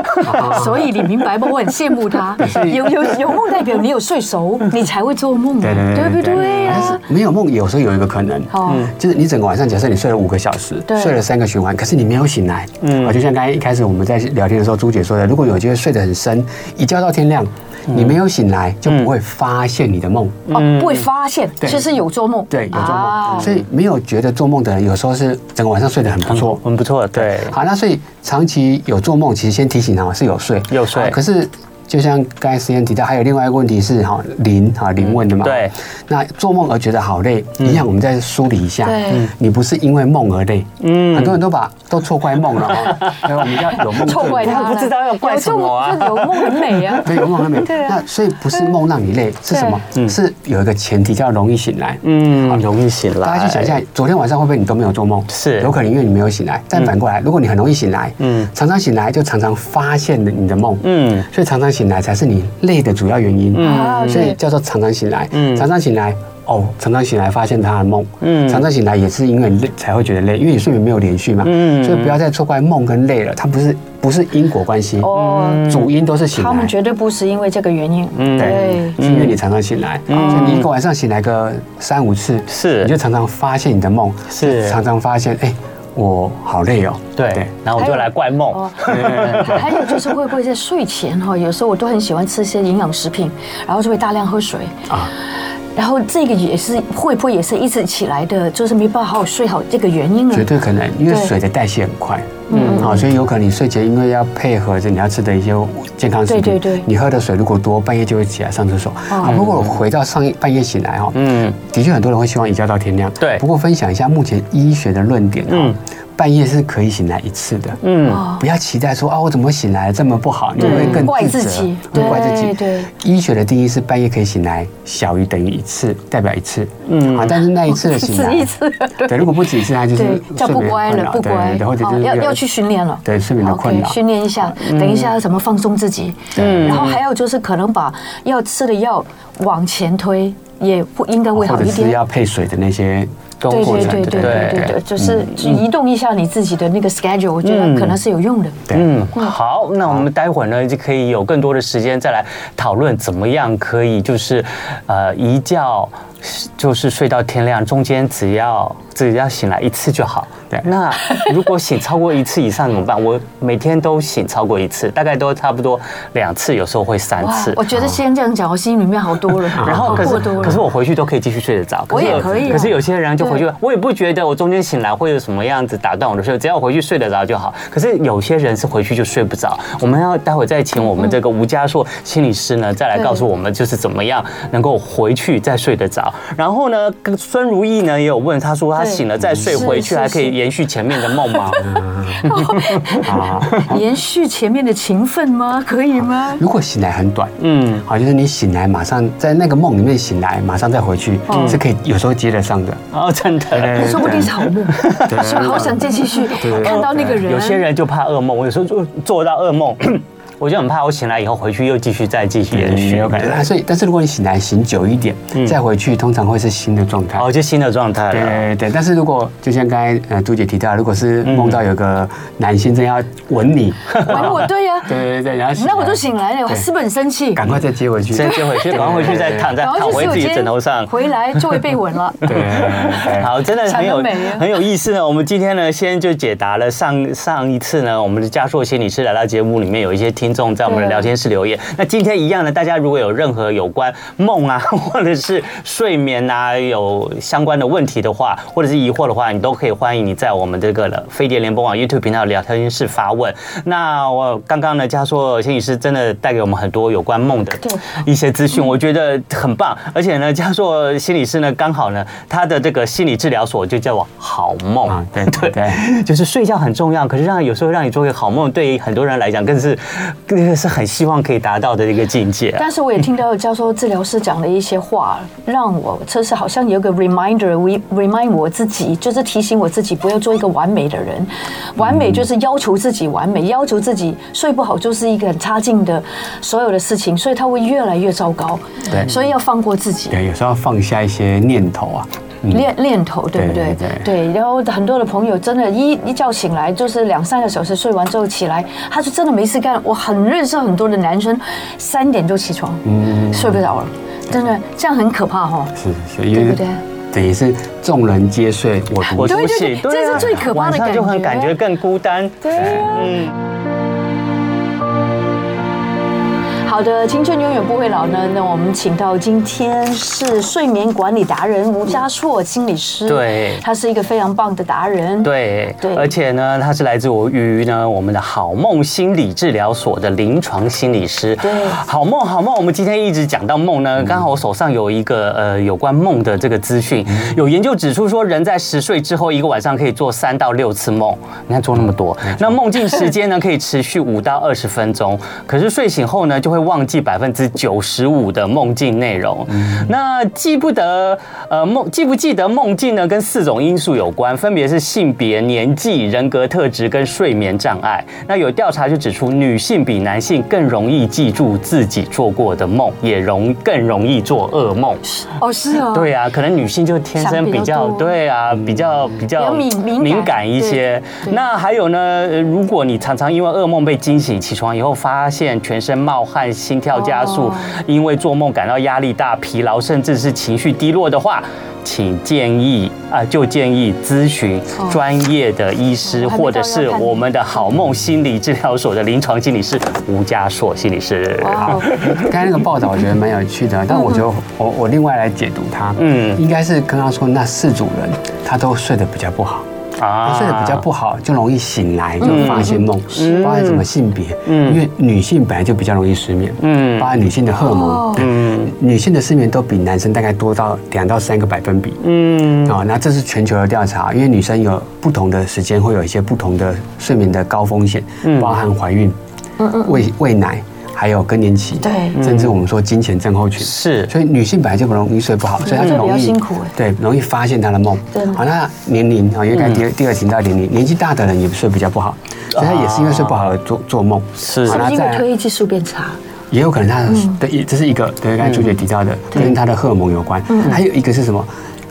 所以你明白吗？我很羡慕他，有有有梦代表你有睡熟，你才会做梦，对对对不对？呀？没有梦，有时候有一个可能，嗯，就是你整个晚上，假设你睡了五个小时，睡了三个可是你没有醒来，嗯，就像刚才一开始我们在聊天的时候，朱姐说的，如果有机会睡得很深，一觉到天亮，你没有醒来，就不会发现你的梦，哦，不会发现，其实有做梦，对，有做梦，所以没有觉得做梦的人，有时候是整个晚上睡得很不错，很不错，对。好，那所以长期有做梦，其实先提醒他是有睡，有睡，可是。就像刚才实验提到，还有另外一个问题是哈，林哈林问的嘛。对。那做梦而觉得好累，一样我们再梳理一下。对。你不是因为梦而累。嗯。很多人都把都错怪梦了哈。所以我们要有梦。错怪他，不知道要怪什么啊？有梦很美啊。对，有梦很美。对啊。那所以不是梦让你累，是什么？是有一个前提叫容易醒来。嗯。容易醒来。大家去想一下，昨天晚上会不会你都没有做梦？是。有可能因为你没有醒来。但反过来，如果你很容易醒来，嗯，常常醒来就常常发现你的梦，嗯，所以常常醒来才是你。累的主要原因，嗯，所以叫做常常醒来，嗯，常常醒来，哦，常常醒来发现他的梦，嗯，常常醒来也是因为累才会觉得累，因为你睡眠没有连续嘛，嗯，所以不要再错怪梦跟累了，它不是不是因果关系，哦，主因都是醒来，他们绝对不是因为这个原因，嗯，对，是因为你常常醒来，所以你一个晚上醒来个三五次，是，你就常常发现你的梦，是，常常发现，哎。我好累哦，对，然后我就来怪梦。还有就是会不会在睡前哈，有时候我都很喜欢吃一些营养食品，然后就会大量喝水啊。然后这个也是会不会也是一直起来的，就是没办法好好睡好这个原因呢？绝对可能，因为水的代谢很快，嗯，好，所以有可能你睡前因为要配合着你要吃的一些健康食品，对对对，你喝的水如果多，半夜就会起来上厕所。啊，如果回到上半夜醒来哈，嗯，的确很多人会希望一觉到天亮，对。不过分享一下目前医学的论点哈。半夜是可以醒来一次的，嗯，不要期待说啊，我怎么醒来这么不好，你会更怪自己，对，怪自己。对，医学的定义是半夜可以醒来小于等于一次，代表一次，嗯。啊，但是那一次的醒来，一次，对，如果不止一次，它就是叫不乖了，不乖，或者就是要要去训练了，对，睡眠的困扰，训练一下，等一下要怎么放松自己，嗯，然后还有就是可能把要吃的药往前推，也不应该会好一点，是要配水的那些。对对对对对对。对，就是移动一下你自己的那个 schedule，我觉得可能是有用的。嗯，好，那我们待会儿呢就可以有更多的时间再来讨论怎么样可以就是呃一觉就是睡到天亮，中间只要只要醒来一次就好。对，那如果醒超过一次以上怎么办？我每天都醒超过一次，大概都差不多两次，有时候会三次。我觉得先这样讲，我心里面好多了。然后可是可是我回去都可以继续睡得着。我也可以。可是有些人就回去，我也不觉得我中间醒来会有什么样子打断我的睡，只要我回去睡得着就好。可是有些人是回去就睡不着。我们要待会再请我们这个吴嘉硕心理师呢，再来告诉我们就是怎么样能够回去再睡得着。然后呢，跟孙如意呢也有问，他说他醒了再睡回去还可以。延续前面的梦吗？延续前面的情分吗？可以吗？如果醒来很短，嗯，好，就是你醒来马上在那个梦里面醒来，马上再回去，是可以有时候接得上的。哦，真的，说不定是好梦，所以好想再继续看到那个人。有些人就怕噩梦，我有时候就做到噩梦。我就很怕，我醒来以后回去又继续再继续延续，有感觉。所以，但是如果你醒来醒久一点，再回去，通常会是新的状态。哦，就新的状态。对对。但是如果就像刚才呃朱姐提到，如果是梦到有个男性正要吻你，吻我，对 呀。对对对，然后那我就醒来了，我是不是很生气？赶快再接回去，再接回去，赶快回去再躺在躺回自己枕头上，回来就会被吻了。对，好，真的很有很有意思呢。我们今天呢，先就解答了上上一次呢，我们的嘉硕心理师来到节目里面，有一些听众在我们的聊天。室留言。那今天一样呢，大家如果有任何有关梦啊，或者是睡眠啊，有相关的问题的话，或者是疑惑的话，你都可以欢迎你在我们这个飞碟联播网 YouTube 频道聊天室发问。那我刚刚呢，嘉硕心理师真的带给我们很多有关梦的一些资讯，我觉得很棒。而且呢，嘉硕心理师呢，刚好呢，他的这个心理治疗所就叫我好梦。对对对，就是睡觉很重要，可是让有时候让你做一个好梦，对于很多人来讲更是这个是很希望可以达到的一个境界。但是我也听到教授治疗师讲了一些话，让我就是好像有个 reminder，remind 我自己，就是提醒我自己不要做一个完美的人。完美就是要求自己完美，要求自己睡不好就是一个很差劲的所有的事情，所以他会越来越糟糕。对，所以要放过自己。对，有时候要放下一些念头啊。念念头对不对？对，对，然后很多的朋友真的，一一觉醒来就是两三个小时睡完之后起来，他就真的没事干。我很认识很多的男生，三点就起床，嗯，睡不着了，真的这样很可怕哈。是是，对不对？等于是众人皆睡，我独我独醒，这是最可怕的感觉，就很感觉更孤单。对嗯。好的，青春永远不会老呢。那我们请到今天是睡眠管理达人吴家硕心理师，对，他是一个非常棒的达人，对对，而且呢，他是来自于呢我们的好梦心理治疗所的临床心理师，对，好梦好梦，我们今天一直讲到梦呢，刚好我手上有一个呃有关梦的这个资讯，有研究指出说，人在十岁之后一个晚上可以做三到六次梦，你看做那么多，那梦境时间呢可以持续五到二十分钟，可是睡醒后呢就会。忘记百分之九十五的梦境内容，那记不得呃梦记不记得梦境呢？跟四种因素有关，分别是性别、年纪、人格特质跟睡眠障碍。那有调查就指出，女性比男性更容易记住自己做过的梦，也容更容易做噩梦。哦，是哦，对啊，可能女性就天生比较对啊，比较比较敏敏感一些。那还有呢，如果你常常因为噩梦被惊醒，起床以后发现全身冒汗。心跳加速，因为做梦感到压力大、疲劳，甚至是情绪低落的话，请建议啊、呃，就建议咨询专业的医师，或者是我们的好梦心理治疗所的临床心理师吴家硕心理师。好，刚才那个报道我觉得蛮有趣的，但我觉得我我另外来解读它，嗯，应该是刚刚说那四组人他都睡得比较不好。啊，睡得比较不好，就容易醒来就发现梦，嗯、包含什么性别，嗯，因为女性本来就比较容易失眠，嗯，包含女性的荷尔蒙，嗯，女性的失眠都比男生大概多到两到三个百分比，嗯，啊，那这是全球的调查，因为女生有不同的时间会有一些不同的睡眠的高风险，嗯，包含怀孕，嗯嗯，喂喂奶。还有更年期，对，甚至我们说金钱症候群，是，所以女性本来就不容易睡不好，所以她就容易辛苦，对，容易发现她的梦。好，那年龄啊，因为刚才第二第二提到年龄，年纪大的人也睡比较不好，所以他也是因为睡不好而做做梦。是，是因为褪黑激素变差，也有可能他的，这是一个，对，刚才朱姐提到的，跟他的荷尔蒙有关。还有一个是什么？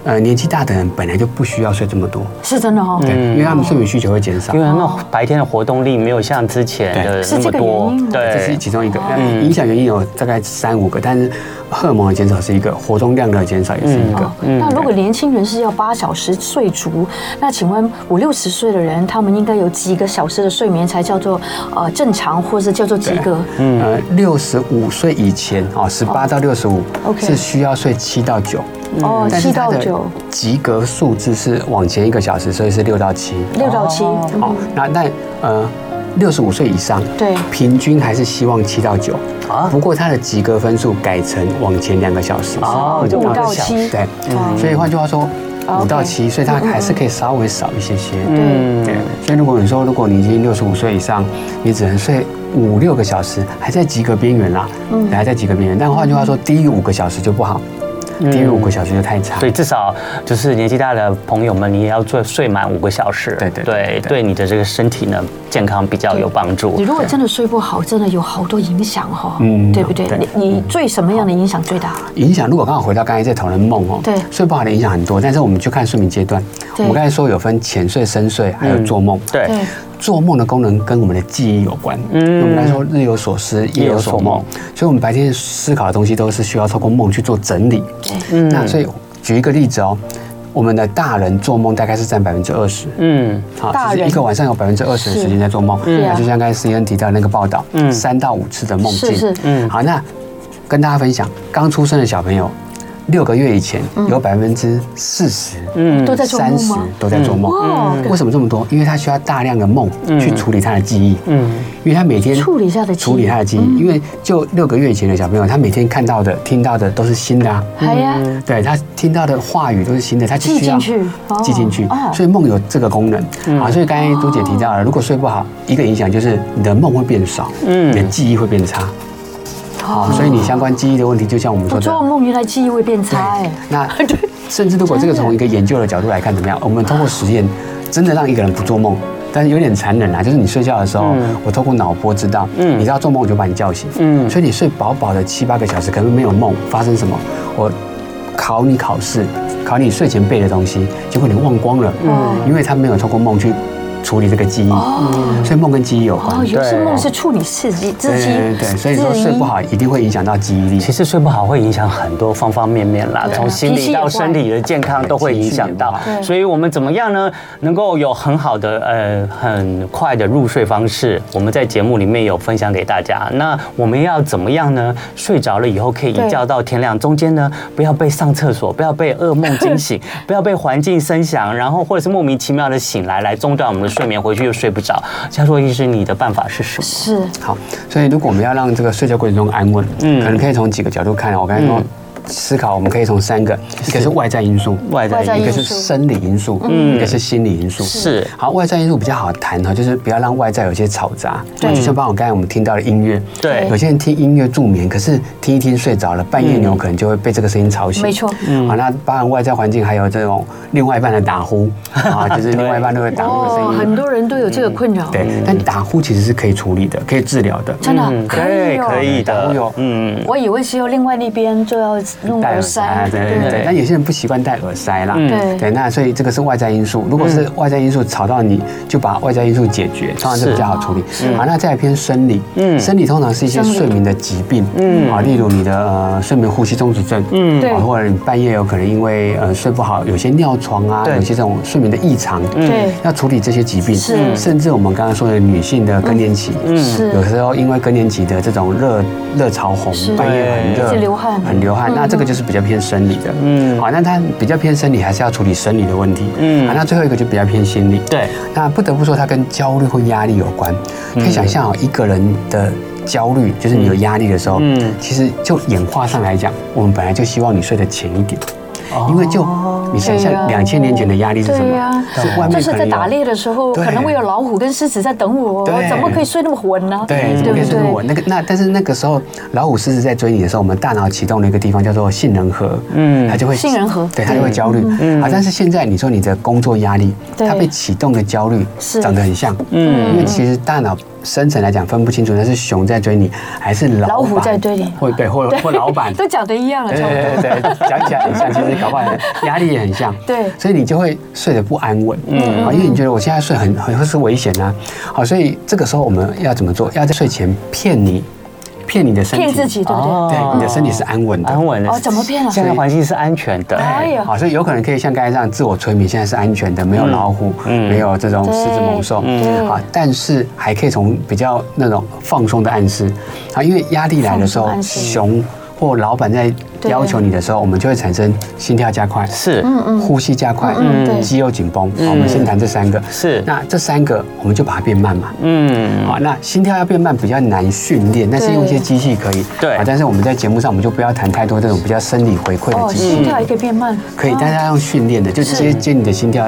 呃，年纪大的人本来就不需要睡这么多，是真的哦。对，因为他们睡眠需求会减少，因为那白天的活动力没有像之前的那么多。对，这是其中一个影响原因有大概三五个，但是荷尔蒙的减少是一个，活动量的减少也是一个。那如果年轻人是要八小时睡足，那请问五六十岁的人，他们应该有几个小时的睡眠才叫做呃正常，或是叫做及格？嗯，呃，六十五岁以前啊，十八到六十五，OK，是需要睡七到九。哦，七到九，及格数字是往前一个小时，所以是六到七。六到七，好，那但呃，六十五岁以上，对，平均还是希望七到九啊。不过他的及格分数改成往前两个小时，哦，就五到七，对，所以换句话说，五到七，所以他还是可以稍微少一些些，嗯，对。所以如果你说，如果你已经六十五岁以上，你只能睡五六个小时，还在及格边缘啦，嗯，还在及格边缘。但换句话说，低于五个小时就不好。低于五个小时就太长，所以至少就是年纪大的朋友们，你也要做睡满五个小时，对对对，对你的这个身体呢健康比较有帮助。你如果真的睡不好，真的有好多影响哈，嗯，对不对？你你最什么样的影响最大？影响如果刚好回到刚才在讨论梦哦，对，睡不好的影响很多，但是我们去看睡眠阶段。我们刚才说有分浅睡、深睡，还有做梦，对。做梦的功能跟我们的记忆有关。嗯，我们来说日有所思，夜有所梦，所以我们白天思考的东西都是需要透过梦去做整理。嗯，那所以举一个例子哦，我们的大人做梦大概是占百分之二十。嗯，好，就是一个晚上有百分之二十的时间在做梦。嗯，就像刚才 C N 提到那个报道，嗯，三到五次的梦境。是是。嗯，好，那跟大家分享，刚出生的小朋友。六个月以前有百分之四十，嗯，都在做三十梦吗？都在做梦。哇为什么这么多？因为他需要大量的梦去处理他的记忆，嗯，因为他每天处理他的记忆。处理他的记忆，因为就六个月以前的小朋友，他每天看到的、听到的都是新的啊，对他听到的话语都是新的，他就记需要进去。哦。记进去。哦，所以梦有这个功能。啊。所以刚才朱姐提到了，如果睡不好，一个影响就是你的梦会变少，嗯，你的记忆会变差。好，所以你相关记忆的问题，就像我们说的，我做梦原来记忆会变差哎。那 甚至如果这个从一个研究的角度来看，怎么样？我们通过实验，真的让一个人不做梦，但是有点残忍啊，就是你睡觉的时候，我透过脑波知道，嗯，你知道做梦我就把你叫醒，嗯，所以你睡饱饱的七八个小时，可能没有梦发生什么，我考你考试，考你睡前背的东西，结果你忘光了，嗯，因为他没有透过梦去。处理这个记忆，哦所以梦跟记忆有关。哦，有些梦是处理刺激自己。对对，所以说睡不好一定会影响到记忆力。其实睡不好会影响很多方方面面啦，从心理到身体的健康都会影响到。所以我们怎么样呢？能够有很好的呃很快的入睡方式，我们在节目里面有分享给大家。那我们要怎么样呢？睡着了以后可以一觉到天亮，中间呢不要被上厕所，不要被噩梦惊醒，不要被环境声响，然后或者是莫名其妙的醒来来中断我们的。睡眠回去又睡不着，佳硕医师，你的办法是什么？是好，所以如果我们要让这个睡觉过程中安稳，嗯，可能可以从几个角度看。我刚才说。思考，我们可以从三个，一个是外在因素，外在因素，一个是生理因素，嗯，一个是心理因素。是好，外在因素比较好谈哈，就是不要让外在有些吵杂。对，就像包括刚才我们听到的音乐，对，有些人听音乐助眠，可是听一听睡着了，半夜你有可能就会被这个声音吵醒。没错，嗯，好，那包含外在环境，还有这种另外一半的打呼 啊，就是另外一半都会打呼的声音。很多人都有这个困扰。对，但打呼其实是可以处理的，可以治疗的。真的可以，可以的。打呼有，嗯，我以为是有另外那边就要弄耳塞。对对对，但有些人不习惯戴耳塞啦。对对，那所以这个是外在因素。如果是外在因素吵到你，就把外在因素解决，通常是比较好处理。好，那再来偏生理。嗯，生理通常是一些睡眠的疾病。嗯，啊，例如你的呃睡眠呼吸中止症。嗯，对，或者你半夜有可能因为呃睡不好，有些尿床啊，有些这种睡眠的异常。对，要处理这些疾病。是，甚至我们刚刚说的女性的更年期。嗯，是，有时候因为更年期的这种热热潮红，半夜很热，流汗，很流汗，那这个就是比较偏。生理的，嗯，好，那它比较偏生理，还是要处理生理的问题，嗯，好，那最后一个就比较偏心理，对，那不得不说，它跟焦虑或压力有关。可以想象哦，一个人的焦虑，就是你有压力的时候，嗯，其实就演化上来讲，我们本来就希望你睡得浅一点。因为就你想想，两千年前的压力是什么？是外面就是在打猎的时候，可能会有老虎跟狮子在等我，我怎么可以睡那么稳呢？对，怎么可以睡那么稳？那个那但是那个时候，老虎狮子在追你的时候，我们大脑启动了一个地方叫做杏仁核，嗯，它就会杏仁核，对，它就会焦虑。嗯，啊，但是现在你说你的工作压力，它被启动的焦虑长得很像，嗯，因为其实大脑。深层来讲分不清楚，那是熊在追你，还是老虎在追你？或对，或或老板 都讲的一样了，对对对，讲起来很像，其实搞不好压力也很像。对，所以你就会睡得不安稳，嗯，啊，因为你觉得我现在睡很很会是危险啊，好，所以这个时候我们要怎么做？要在睡前骗你。骗你的身体，骗自己，对不对？对，你的身体是安稳的，安稳的。哦，怎么骗啊？现在环境是安全的。哎呀，好，所以有可能可以像刚才这样自我催眠，现在是安全的，没有老虎，没有这种狮子猛兽，嗯，好，但是还可以从比较那种放松的暗示，啊，因为压力来的时候，熊。或老板在要求你的时候，我们就会产生心跳加快，是，嗯嗯，呼吸加快，嗯，肌肉紧绷。好，我们先谈这三个，是。那这三个我们就把它变慢嘛，嗯，好，那心跳要变慢比较难训练，但是用一些机器可以，对。啊，但是我们在节目上我们就不要谈太多这种比较生理回馈的机器。心跳也可以变慢，可以，但是要用训练的，就接接你的心跳。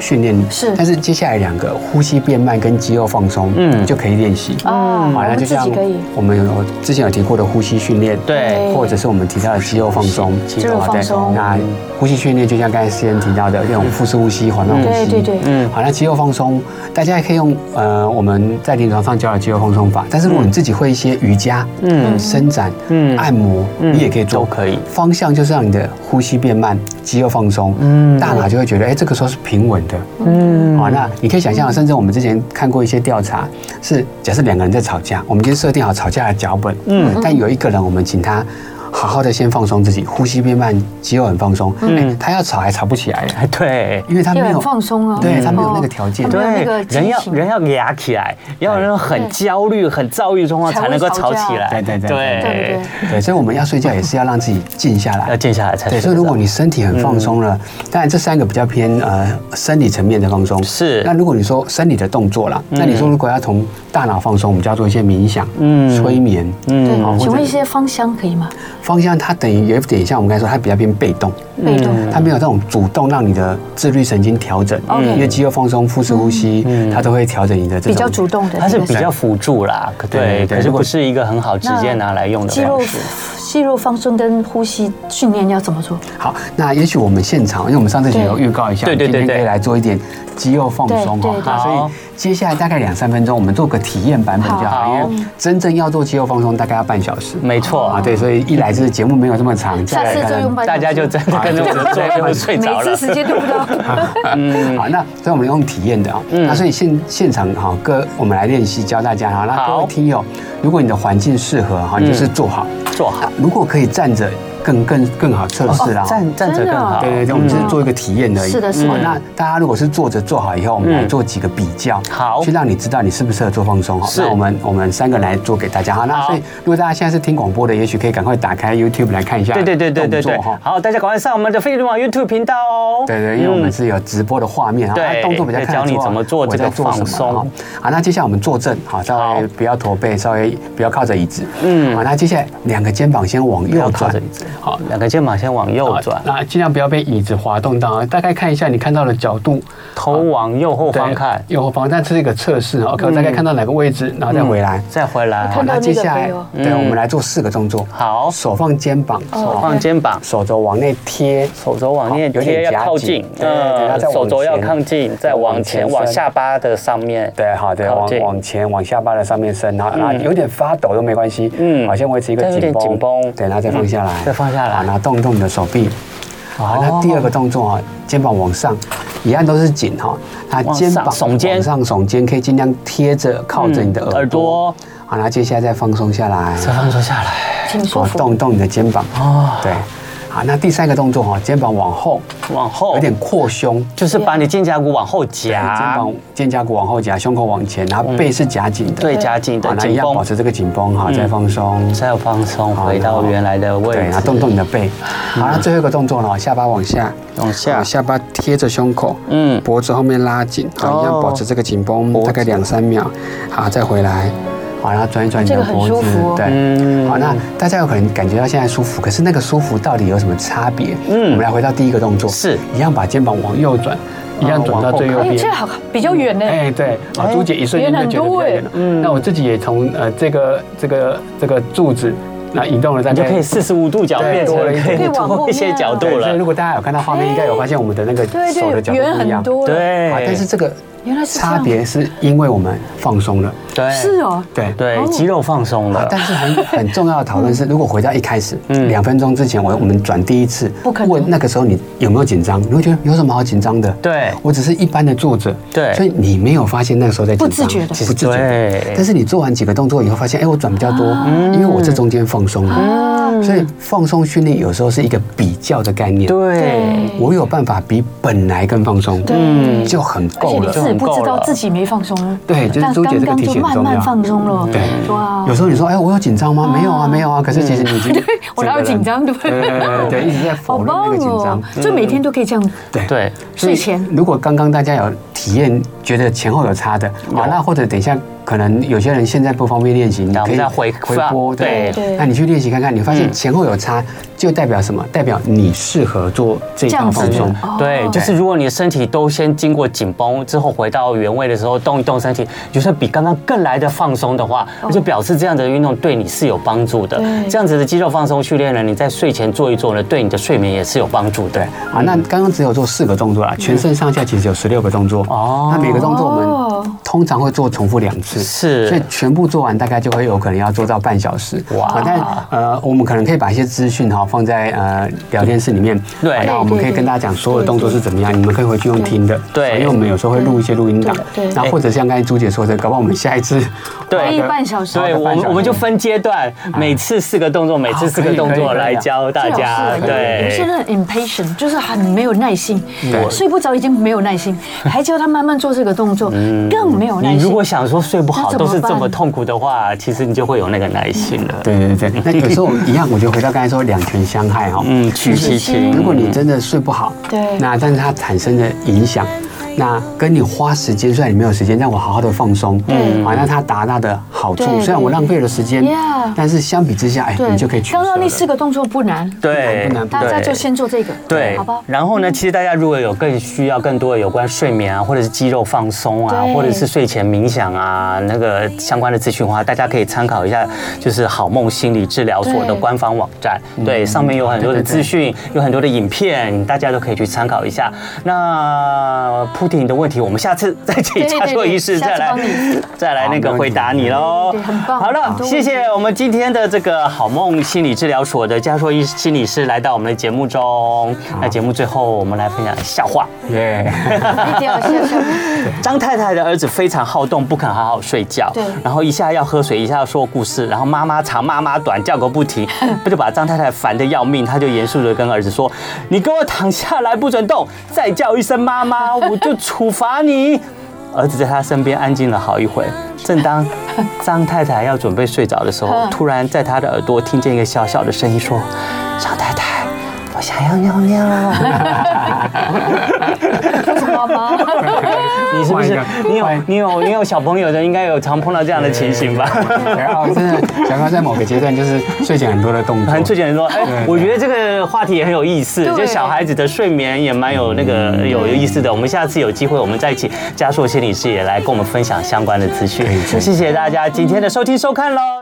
训练。是，但是接下来两个呼吸变慢跟肌肉放松，嗯，就可以练习。哦，好，那就像我们有之前有提过的呼吸训练，对，或者是我们提到的肌肉放松，肌肉放松。那呼吸训练就像刚才先提到的那种腹式呼吸、缓慢呼吸，对对对，嗯，好，那肌肉放松，大家也可以用呃我们在临床上教的肌肉放松法。但是如果你自己会一些瑜伽、嗯，伸展、嗯，按摩，你也可以做，都可以。方向就是让你的呼吸变慢，肌肉放松，嗯，大脑就会觉得，哎，这个时候是平稳。嗯，好，那你可以想象，甚至我们之前看过一些调查，是假设两个人在吵架，我们已经设定好吵架的脚本，嗯，但有一个人，我们请他好好的先放松自己，呼吸变慢，肌肉很放松。嗯，他要吵还吵不起来，哎，对，因为他没有放松啊，对他没有那个条件。对，人要人要压起来，要人很焦虑、很躁郁的状况才能够吵起来。对。对对。对对，所以我们要睡觉也是要让自己静下来，要静下来才对。所以如果你身体很放松了，当然这三个比较偏呃生理层面的放松。是。那如果你说生理的动作啦，那你说如果要从大脑放松，我们就要做一些冥想、嗯，催眠，嗯，对，请问一些芳香可以吗？芳香它等于有点像我们刚才说，它比较偏被动，被动，它没有这种主动让你的自律神经调整，因为肌肉放松、腹式呼吸，它都会调整你的这种。比较主动的，它是比较辅助啦，对，可是不是一个很好直接拿来用的肌肉。肌肉放松跟呼吸训练要怎么做？好，那也许我们现场，因为我们上次有预告一下，对对对，可以来做一点肌肉放松哈。所以接下来大概两三分钟，我们做个体验版本就好，因为真正要做肌肉放松大概要半小时。没错啊，对，所以一来就是节目没有这么长，下次就用半小时，大家就真的跟着我们做就睡着了。每次时间都不到。嗯，好，那所以我们用体验的啊，那所以现现场哈，各我们来练习教大家哈，那各位听友，如果你的环境适合哈，你就是坐好。坐好，如果可以站着。更更更好测试啦，站站着更好。对对对，我们只是做一个体验而已。是的，是的。那大家如果是坐着做好以后，我们来做几个比较，好，去让你知道你适不适合做放松。好，那我们我们三个来做给大家。好，那所以如果大家现在是听广播的，也许可以赶快打开 YouTube 来看一下。对对对对对对。好，大家赶快上我们的飞碟联网 YouTube 频道哦。对对，因为我们是有直播的画面啊，动作比较看你怎么做这个放松。好，那接下来我们坐正，好，稍微不要驼背，稍微不要靠着椅子。嗯。好，那接下来两个肩膀先往右转。好，两个肩膀。先往右转，那尽量不要被椅子滑动到。大概看一下你看到的角度，头往右后方看，右后方。但这是一个测试，OK 大概看到哪个位置，然后再回来，再回来。好，那接下来，对，我们来做四个动作。好，手放肩膀，手放肩膀，手肘往内贴，手肘往内贴，要靠近。嗯，手肘要靠近，再往前，往下巴的上面。对，好对，往往前，往下巴的上面伸，然后然后有点发抖都没关系。嗯，好，先维持一个紧绷，紧绷。对，然后再放下来，再放下来，然后动一动你的手臂。好，那第二个动作啊，肩膀往上，一样都是紧哈。那肩膀耸肩，往上耸肩，可以尽量贴着靠着你的耳朵。好，那接下来再放松下来，再放松下来，挺舒服。动动你的肩膀哦，对。好，那第三个动作哈，肩膀往后，往后，有点扩胸，就是把你肩胛骨往后夹，肩膀肩胛骨往后夹，胸口往前，然后背是夹紧的，对，夹紧的，那一样保持这个紧绷，哈，再放松，再放松，回到原来的位置，对，然后动动你的背。好，那最后一个动作呢，下巴往下，往下，下巴贴着胸口，嗯，脖子后面拉紧，好，一样保持这个紧绷，大概两三秒，好，再回来。好，然后转一转你的脖子，对，好，那大家有可能感觉到现在舒服，可是那个舒服到底有什么差别？嗯，我们来回到第一个动作，是一样把肩膀往右转，一样转到最右边。这好比较远呢。哎，对，啊，朱姐一瞬间就觉得比较远了。嗯，那我自己也从呃这个这个这个柱子。那移动了，大家就可以四十五度角变成可以多一些角度了。所以如果大家有看到画面，应该有发现我们的那个手的角度不一样。对，但是这个差别是因为我们放松了。对，是哦，对对，肌肉放松了。但是很很重要的讨论是，如果回到一开始，两分钟之前，我我们转第一次，问那个时候你有没有紧张？你会觉得有什么好紧张的？对，我只是一般的坐着。对，所以你没有发现那个时候在紧张，不自觉的，其实不自觉。但是你做完几个动作以后，发现哎，我转比较多，因为我这中间放松了。所以放松训练有时候是一个比较的概念。对，我有办法比本来更放松，嗯，就很够了。不知道自己没放松。对，就是朱姐这个提醒很重要。慢慢放松了。对，哇。有时候你说，哎，我有紧张吗？没有啊，没有啊。可是其实你已经，我哪有紧张？对不对？对，一直在否认那个紧张。就每天都可以这样。对对。睡前，如果刚刚大家有体验，觉得前后有差的，啊，那或者等一下。可能有些人现在不方便练习，你可以回回播，对，那你去练习看看，你发现前后有差，就代表什么？代表你适合做这样放松。对，就是如果你的身体都先经过紧绷之后，回到原位的时候，动一动身体，就是比刚刚更来的放松的话，那就表示这样的运动对你是有帮助的。这样子的肌肉放松训练呢，你在睡前做一做呢，对你的睡眠也是有帮助的。好，那刚刚只有做四个动作啦，全身上下其实有十六个动作。哦，那每个动作我们。通常会做重复两次，是，所以全部做完大概就会有可能要做到半小时。哇！但呃，我们可能可以把一些资讯哈放在呃聊天室里面，对，那我们可以跟大家讲所有动作是怎么样，你们可以回去用听的，对，因为我们有时候会录一些录音档，对，然后或者像刚才朱姐说的，搞不好我们下一次对。半小时，对，我们我们就分阶段，每次四个动作，每次四个动作来教大家。对，有些人很 impatient，就是很没有耐心，睡不着已经没有耐心，还教他慢慢做这个动作，更没有耐心。你如果想说睡不好都是这么痛苦的话，其实你就会有那个耐心了。对对对，那有时候一样，我就回到刚才说两权相害哈，嗯，取其轻。如果你真的睡不好，对，那但是它产生的影响。那跟你花时间，虽然你没有时间让我好好的放松，嗯，好，那它达到的好处，虽然我浪费了时间，但是相比之下，哎，你就可以去。刚刚那四个动作不难，对，不难，大家就先做这个，对，好吧。然后呢，其实大家如果有更需要更多的有关睡眠啊，或者是肌肉放松啊，或者是睡前冥想啊，那个相关的资讯的话，大家可以参考一下，就是好梦心理治疗所的官方网站，对，上面有很多的资讯，有很多的影片，大家都可以去参考一下。那。铺婷的问题，我们下次再请嘉硕医师再来再来那个回答你喽。很棒。好了，谢谢我们今天的这个好梦心理治疗所的嘉硕医心理师来到我们的节目中。那节目最后，我们来分享笑话。耶，一定要笑笑。张太太的儿子非常好动，不肯好好睡觉。对。然后一下要喝水，一下要说故事，然后妈妈长妈妈短，叫个不停，不就把张太太烦得要命。他就严肃的跟儿子说：“你给我躺下来，不准动，再叫一声妈妈，我就。”处罚你，儿子在他身边安静了好一会。正当张太太要准备睡着的时候，突然在他的耳朵听见一个小小的声音说：“张太太，我想要尿尿。”妈妈，你是不是你有你有你有小朋友的，应该有常碰到这样的情形吧？然后真的，小高在某个阶段就是睡前很多的动作，睡前很多。哎，我觉得这个话题也很有意思，就小孩子的睡眠也蛮有那个有有意思的。我们下次有机会，我们再请嘉硕心理师也来跟我们分享相关的资讯。谢谢大家今天的收听收看喽。